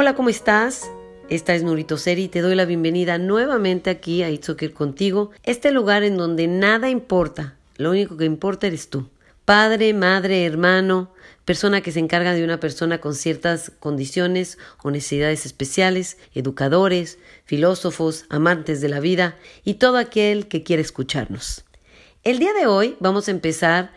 Hola, ¿cómo estás? Esta es Nurito Seri y te doy la bienvenida nuevamente aquí a It's Okay Contigo, este lugar en donde nada importa, lo único que importa eres tú. Padre, madre, hermano, persona que se encarga de una persona con ciertas condiciones o necesidades especiales, educadores, filósofos, amantes de la vida y todo aquel que quiere escucharnos. El día de hoy vamos a empezar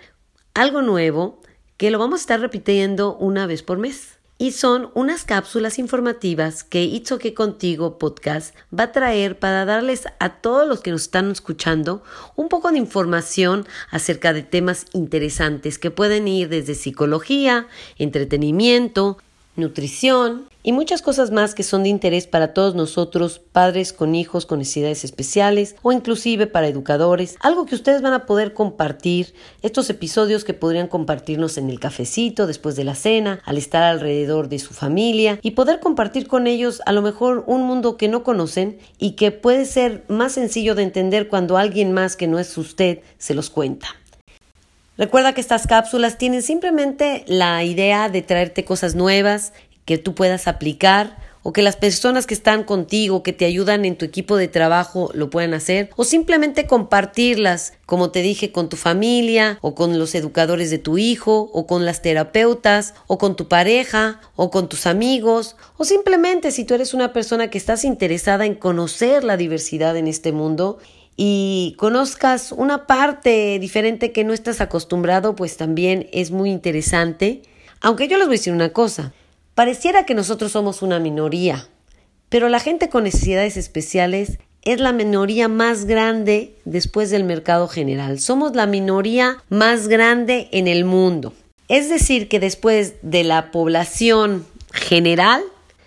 algo nuevo que lo vamos a estar repitiendo una vez por mes y son unas cápsulas informativas que It's que Contigo podcast va a traer para darles a todos los que nos están escuchando un poco de información acerca de temas interesantes que pueden ir desde psicología, entretenimiento, nutrición y muchas cosas más que son de interés para todos nosotros, padres con hijos con necesidades especiales o inclusive para educadores, algo que ustedes van a poder compartir, estos episodios que podrían compartirnos en el cafecito después de la cena, al estar alrededor de su familia y poder compartir con ellos a lo mejor un mundo que no conocen y que puede ser más sencillo de entender cuando alguien más que no es usted se los cuenta. Recuerda que estas cápsulas tienen simplemente la idea de traerte cosas nuevas que tú puedas aplicar o que las personas que están contigo, que te ayudan en tu equipo de trabajo, lo puedan hacer, o simplemente compartirlas, como te dije, con tu familia, o con los educadores de tu hijo, o con las terapeutas, o con tu pareja, o con tus amigos, o simplemente si tú eres una persona que estás interesada en conocer la diversidad en este mundo y conozcas una parte diferente que no estás acostumbrado, pues también es muy interesante. Aunque yo les voy a decir una cosa, pareciera que nosotros somos una minoría, pero la gente con necesidades especiales es la minoría más grande después del mercado general. Somos la minoría más grande en el mundo. Es decir, que después de la población general,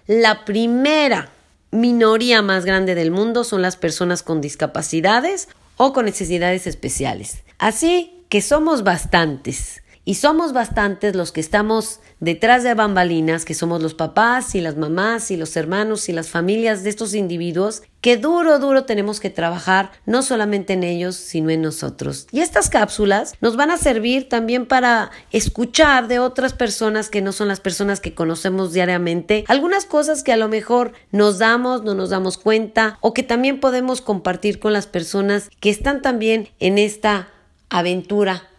la primera minoría más grande del mundo son las personas con discapacidades o con necesidades especiales. Así que somos bastantes. Y somos bastantes los que estamos detrás de bambalinas, que somos los papás y las mamás y los hermanos y las familias de estos individuos, que duro, duro tenemos que trabajar no solamente en ellos, sino en nosotros. Y estas cápsulas nos van a servir también para escuchar de otras personas que no son las personas que conocemos diariamente, algunas cosas que a lo mejor nos damos, no nos damos cuenta, o que también podemos compartir con las personas que están también en esta aventura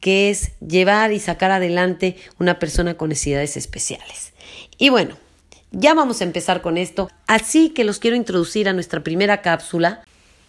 que es llevar y sacar adelante una persona con necesidades especiales. Y bueno, ya vamos a empezar con esto, así que los quiero introducir a nuestra primera cápsula.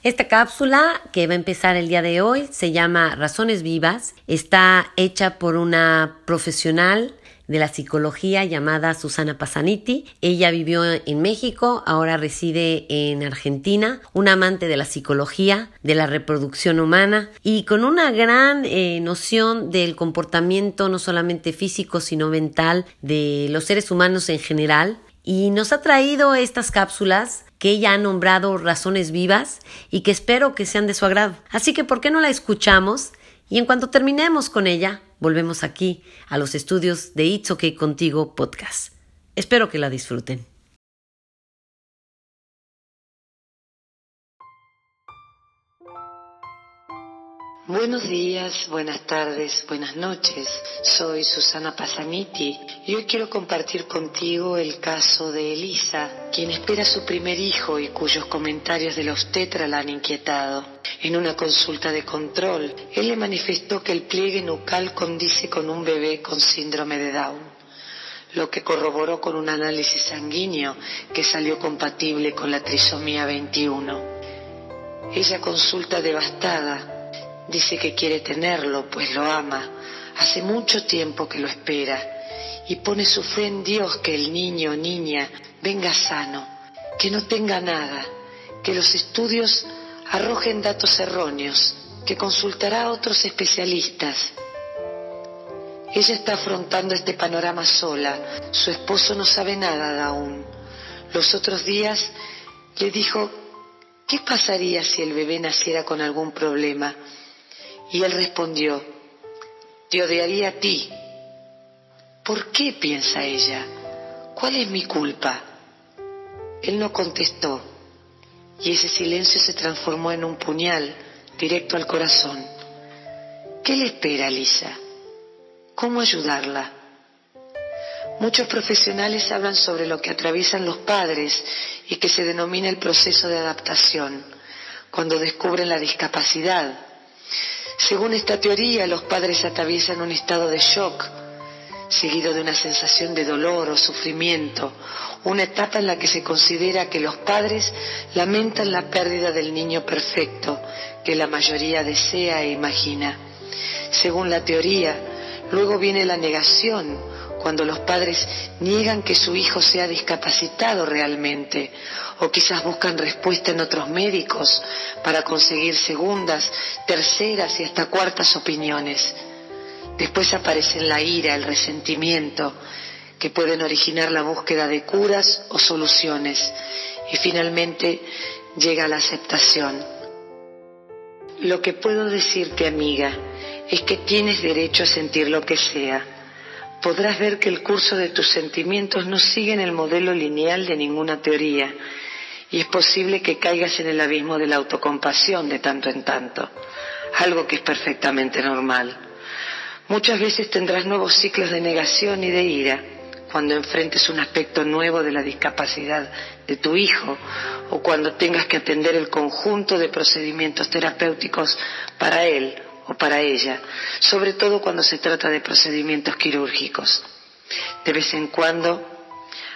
Esta cápsula que va a empezar el día de hoy se llama Razones Vivas, está hecha por una profesional de la psicología llamada Susana Pasaniti. Ella vivió en México, ahora reside en Argentina, una amante de la psicología, de la reproducción humana y con una gran eh, noción del comportamiento no solamente físico sino mental de los seres humanos en general. Y nos ha traído estas cápsulas que ella ha nombrado razones vivas y que espero que sean de su agrado. Así que, ¿por qué no la escuchamos? Y en cuanto terminemos con ella, volvemos aquí a los estudios de It's OK Contigo podcast. Espero que la disfruten. Buenos días, buenas tardes, buenas noches. Soy Susana Pasaniti y hoy quiero compartir contigo el caso de Elisa, quien espera su primer hijo y cuyos comentarios de la obstetra la han inquietado. En una consulta de control, él le manifestó que el pliegue nucal condice con un bebé con síndrome de Down, lo que corroboró con un análisis sanguíneo que salió compatible con la trisomía 21. Ella consulta devastada Dice que quiere tenerlo, pues lo ama. Hace mucho tiempo que lo espera. Y pone su fe en Dios que el niño o niña venga sano, que no tenga nada, que los estudios arrojen datos erróneos, que consultará a otros especialistas. Ella está afrontando este panorama sola. Su esposo no sabe nada aún. Los otros días le dijo, ¿qué pasaría si el bebé naciera con algún problema? Y él respondió, te odiaría a ti. ¿Por qué? piensa ella. ¿Cuál es mi culpa? Él no contestó y ese silencio se transformó en un puñal directo al corazón. ¿Qué le espera, Lisa? ¿Cómo ayudarla? Muchos profesionales hablan sobre lo que atraviesan los padres y que se denomina el proceso de adaptación, cuando descubren la discapacidad. Según esta teoría, los padres atraviesan un estado de shock, seguido de una sensación de dolor o sufrimiento, una etapa en la que se considera que los padres lamentan la pérdida del niño perfecto que la mayoría desea e imagina. Según la teoría, luego viene la negación, cuando los padres niegan que su hijo sea discapacitado realmente, o quizás buscan respuesta en otros médicos para conseguir segundas, terceras y hasta cuartas opiniones. Después aparecen la ira, el resentimiento, que pueden originar la búsqueda de curas o soluciones. Y finalmente llega la aceptación. Lo que puedo decirte, amiga, es que tienes derecho a sentir lo que sea. Podrás ver que el curso de tus sentimientos no sigue en el modelo lineal de ninguna teoría y es posible que caigas en el abismo de la autocompasión de tanto en tanto, algo que es perfectamente normal. Muchas veces tendrás nuevos ciclos de negación y de ira cuando enfrentes un aspecto nuevo de la discapacidad de tu hijo o cuando tengas que atender el conjunto de procedimientos terapéuticos para él o para ella, sobre todo cuando se trata de procedimientos quirúrgicos. De vez en cuando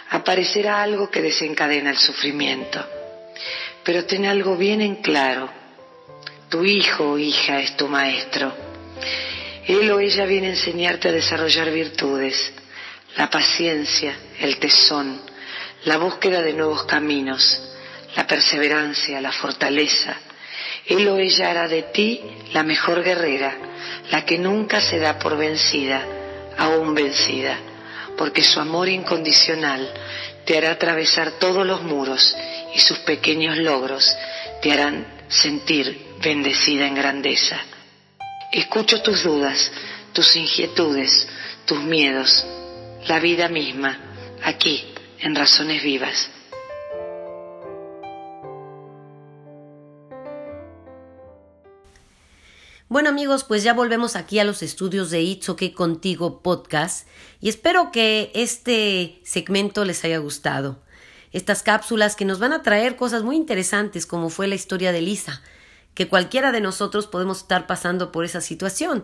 aparecerá algo que desencadena el sufrimiento, pero ten algo bien en claro, tu hijo o hija es tu maestro. Él o ella viene a enseñarte a desarrollar virtudes, la paciencia, el tesón, la búsqueda de nuevos caminos, la perseverancia, la fortaleza. Él o ella hará de ti la mejor guerrera, la que nunca se da por vencida, aún vencida, porque su amor incondicional te hará atravesar todos los muros y sus pequeños logros te harán sentir bendecida en grandeza. Escucho tus dudas, tus inquietudes, tus miedos, la vida misma, aquí, en Razones Vivas. Bueno amigos, pues ya volvemos aquí a los estudios de It's OK Contigo podcast y espero que este segmento les haya gustado. Estas cápsulas que nos van a traer cosas muy interesantes como fue la historia de Lisa, que cualquiera de nosotros podemos estar pasando por esa situación,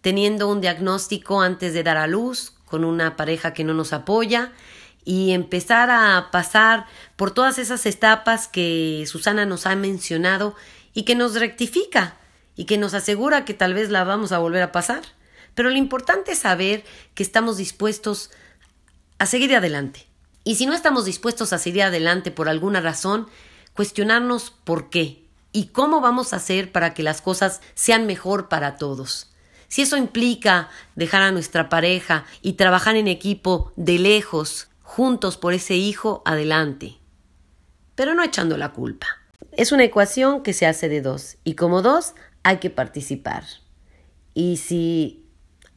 teniendo un diagnóstico antes de dar a luz, con una pareja que no nos apoya y empezar a pasar por todas esas etapas que Susana nos ha mencionado y que nos rectifica y que nos asegura que tal vez la vamos a volver a pasar. Pero lo importante es saber que estamos dispuestos a seguir adelante. Y si no estamos dispuestos a seguir adelante por alguna razón, cuestionarnos por qué y cómo vamos a hacer para que las cosas sean mejor para todos. Si eso implica dejar a nuestra pareja y trabajar en equipo de lejos, juntos por ese hijo, adelante. Pero no echando la culpa. Es una ecuación que se hace de dos y como dos hay que participar. Y si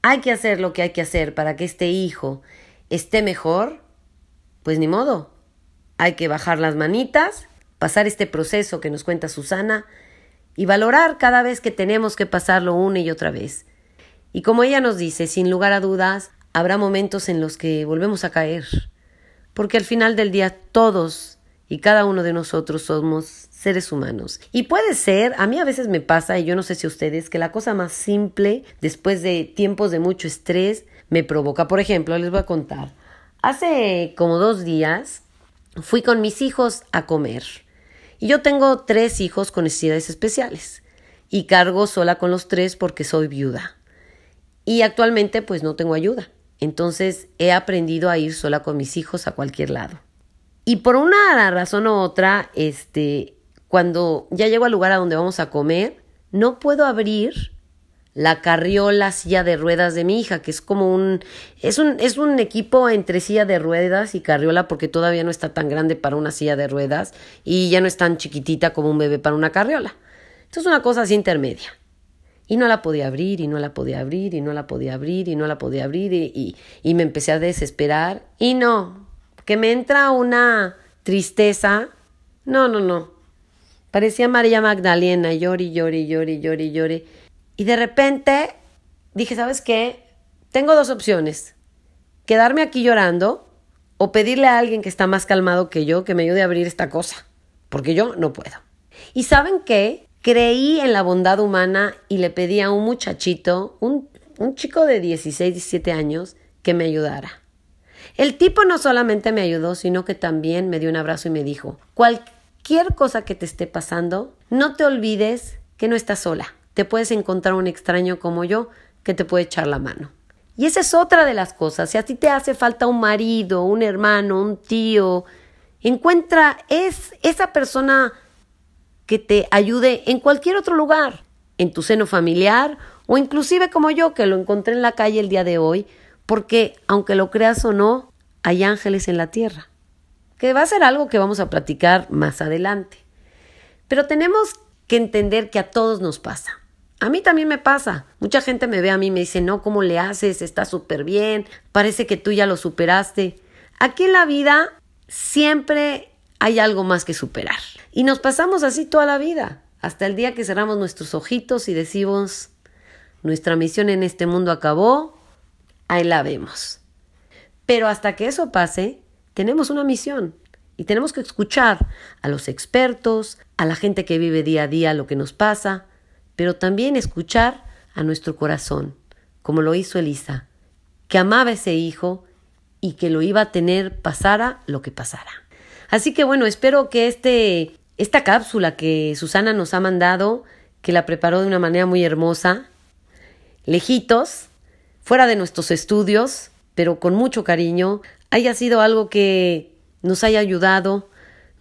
hay que hacer lo que hay que hacer para que este hijo esté mejor, pues ni modo. Hay que bajar las manitas, pasar este proceso que nos cuenta Susana y valorar cada vez que tenemos que pasarlo una y otra vez. Y como ella nos dice, sin lugar a dudas, habrá momentos en los que volvemos a caer, porque al final del día todos y cada uno de nosotros somos seres humanos. Y puede ser, a mí a veces me pasa, y yo no sé si ustedes, que la cosa más simple, después de tiempos de mucho estrés, me provoca. Por ejemplo, les voy a contar. Hace como dos días fui con mis hijos a comer. Y yo tengo tres hijos con necesidades especiales. Y cargo sola con los tres porque soy viuda. Y actualmente pues no tengo ayuda. Entonces he aprendido a ir sola con mis hijos a cualquier lado. Y por una razón u otra, este, cuando ya llego al lugar a donde vamos a comer, no puedo abrir la carriola silla de ruedas de mi hija, que es como un es un es un equipo entre silla de ruedas y carriola porque todavía no está tan grande para una silla de ruedas y ya no es tan chiquitita como un bebé para una carriola. Entonces una cosa así intermedia. Y no la podía abrir, y no la podía abrir, y no la podía abrir, y no la podía abrir, y, y, me empecé a desesperar. Y no, que me entra una tristeza. No, no, no. Parecía María Magdalena, llori, llori, llori, llori, llori. Y de repente dije, ¿sabes qué? Tengo dos opciones. quedarme aquí llorando o pedirle a alguien que está más calmado que yo que me ayude a abrir esta cosa, porque yo no puedo. ¿Y saben qué? Creí en la bondad humana y le pedí a un muchachito, un, un chico de 16, 17 años, que me ayudara. El tipo no solamente me ayudó, sino que también me dio un abrazo y me dijo, cualquier cosa que te esté pasando, no te olvides que no estás sola. Te puedes encontrar un extraño como yo que te puede echar la mano. Y esa es otra de las cosas. Si a ti te hace falta un marido, un hermano, un tío, encuentra es esa persona que te ayude en cualquier otro lugar, en tu seno familiar o inclusive como yo que lo encontré en la calle el día de hoy, porque aunque lo creas o no, hay ángeles en la tierra, que va a ser algo que vamos a platicar más adelante. Pero tenemos que entender que a todos nos pasa. A mí también me pasa. Mucha gente me ve a mí y me dice, no, ¿cómo le haces? Está súper bien. Parece que tú ya lo superaste. Aquí en la vida siempre hay algo más que superar. Y nos pasamos así toda la vida, hasta el día que cerramos nuestros ojitos y decimos, nuestra misión en este mundo acabó, ahí la vemos. Pero hasta que eso pase, tenemos una misión y tenemos que escuchar a los expertos, a la gente que vive día a día lo que nos pasa, pero también escuchar a nuestro corazón, como lo hizo Elisa, que amaba a ese hijo y que lo iba a tener pasara lo que pasara. Así que bueno, espero que este, esta cápsula que Susana nos ha mandado, que la preparó de una manera muy hermosa, lejitos, fuera de nuestros estudios, pero con mucho cariño, haya sido algo que nos haya ayudado,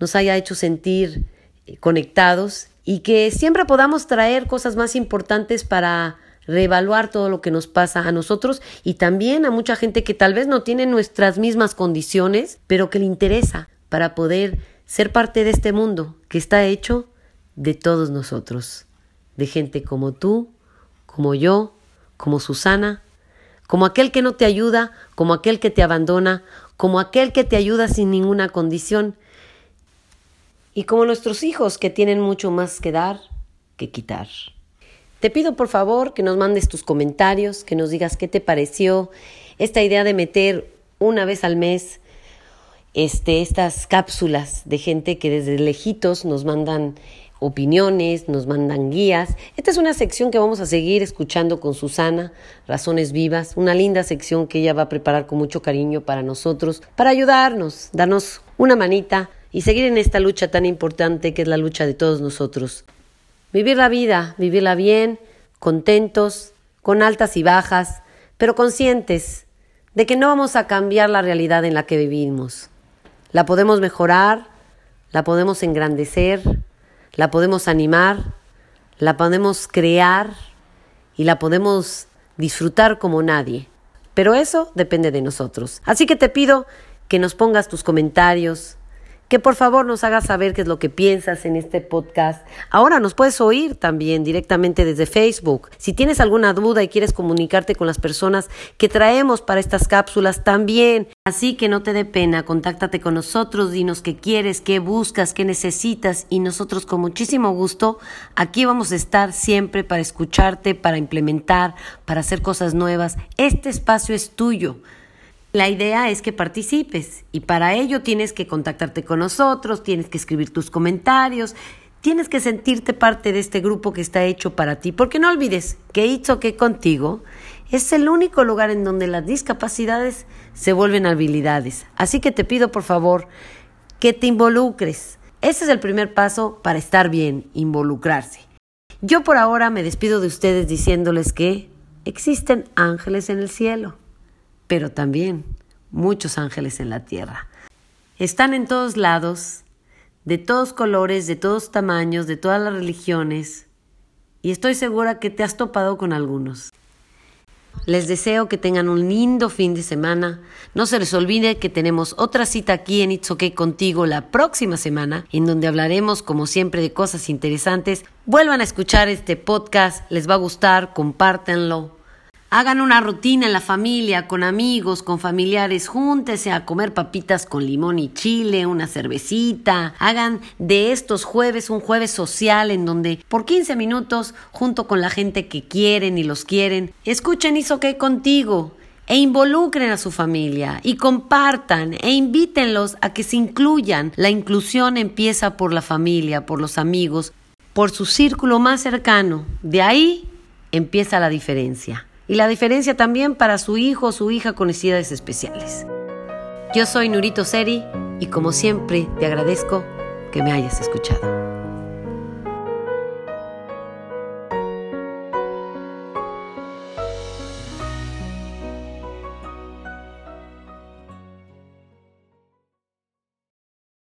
nos haya hecho sentir eh, conectados y que siempre podamos traer cosas más importantes para reevaluar todo lo que nos pasa a nosotros y también a mucha gente que tal vez no tiene nuestras mismas condiciones, pero que le interesa para poder ser parte de este mundo que está hecho de todos nosotros, de gente como tú, como yo, como Susana, como aquel que no te ayuda, como aquel que te abandona, como aquel que te ayuda sin ninguna condición, y como nuestros hijos que tienen mucho más que dar que quitar. Te pido por favor que nos mandes tus comentarios, que nos digas qué te pareció esta idea de meter una vez al mes este, estas cápsulas de gente que desde lejitos nos mandan opiniones, nos mandan guías. Esta es una sección que vamos a seguir escuchando con Susana, Razones Vivas, una linda sección que ella va a preparar con mucho cariño para nosotros, para ayudarnos, darnos una manita y seguir en esta lucha tan importante que es la lucha de todos nosotros. Vivir la vida, vivirla bien, contentos, con altas y bajas, pero conscientes de que no vamos a cambiar la realidad en la que vivimos. La podemos mejorar, la podemos engrandecer, la podemos animar, la podemos crear y la podemos disfrutar como nadie. Pero eso depende de nosotros. Así que te pido que nos pongas tus comentarios, que por favor nos hagas saber qué es lo que piensas en este podcast. Ahora nos puedes oír también directamente desde Facebook. Si tienes alguna duda y quieres comunicarte con las personas que traemos para estas cápsulas también. Así que no te dé pena, contáctate con nosotros, dinos qué quieres, qué buscas, qué necesitas y nosotros con muchísimo gusto aquí vamos a estar siempre para escucharte, para implementar, para hacer cosas nuevas. Este espacio es tuyo. La idea es que participes y para ello tienes que contactarte con nosotros, tienes que escribir tus comentarios, tienes que sentirte parte de este grupo que está hecho para ti, porque no olvides que It's que contigo es el único lugar en donde las discapacidades se vuelven habilidades. Así que te pido por favor que te involucres. Ese es el primer paso para estar bien, involucrarse. Yo por ahora me despido de ustedes diciéndoles que existen ángeles en el cielo pero también muchos ángeles en la tierra. Están en todos lados, de todos colores, de todos tamaños, de todas las religiones, y estoy segura que te has topado con algunos. Les deseo que tengan un lindo fin de semana. No se les olvide que tenemos otra cita aquí en It's Okay contigo la próxima semana, en donde hablaremos, como siempre, de cosas interesantes. Vuelvan a escuchar este podcast, les va a gustar, compártanlo. Hagan una rutina en la familia, con amigos, con familiares, júntese a comer papitas con limón y chile, una cervecita. Hagan de estos jueves un jueves social en donde por 15 minutos, junto con la gente que quieren y los quieren, escuchen Hizo que contigo e involucren a su familia y compartan e invítenlos a que se incluyan. La inclusión empieza por la familia, por los amigos, por su círculo más cercano. De ahí empieza la diferencia. Y la diferencia también para su hijo o su hija con necesidades especiales. Yo soy Nurito Seri y como siempre te agradezco que me hayas escuchado.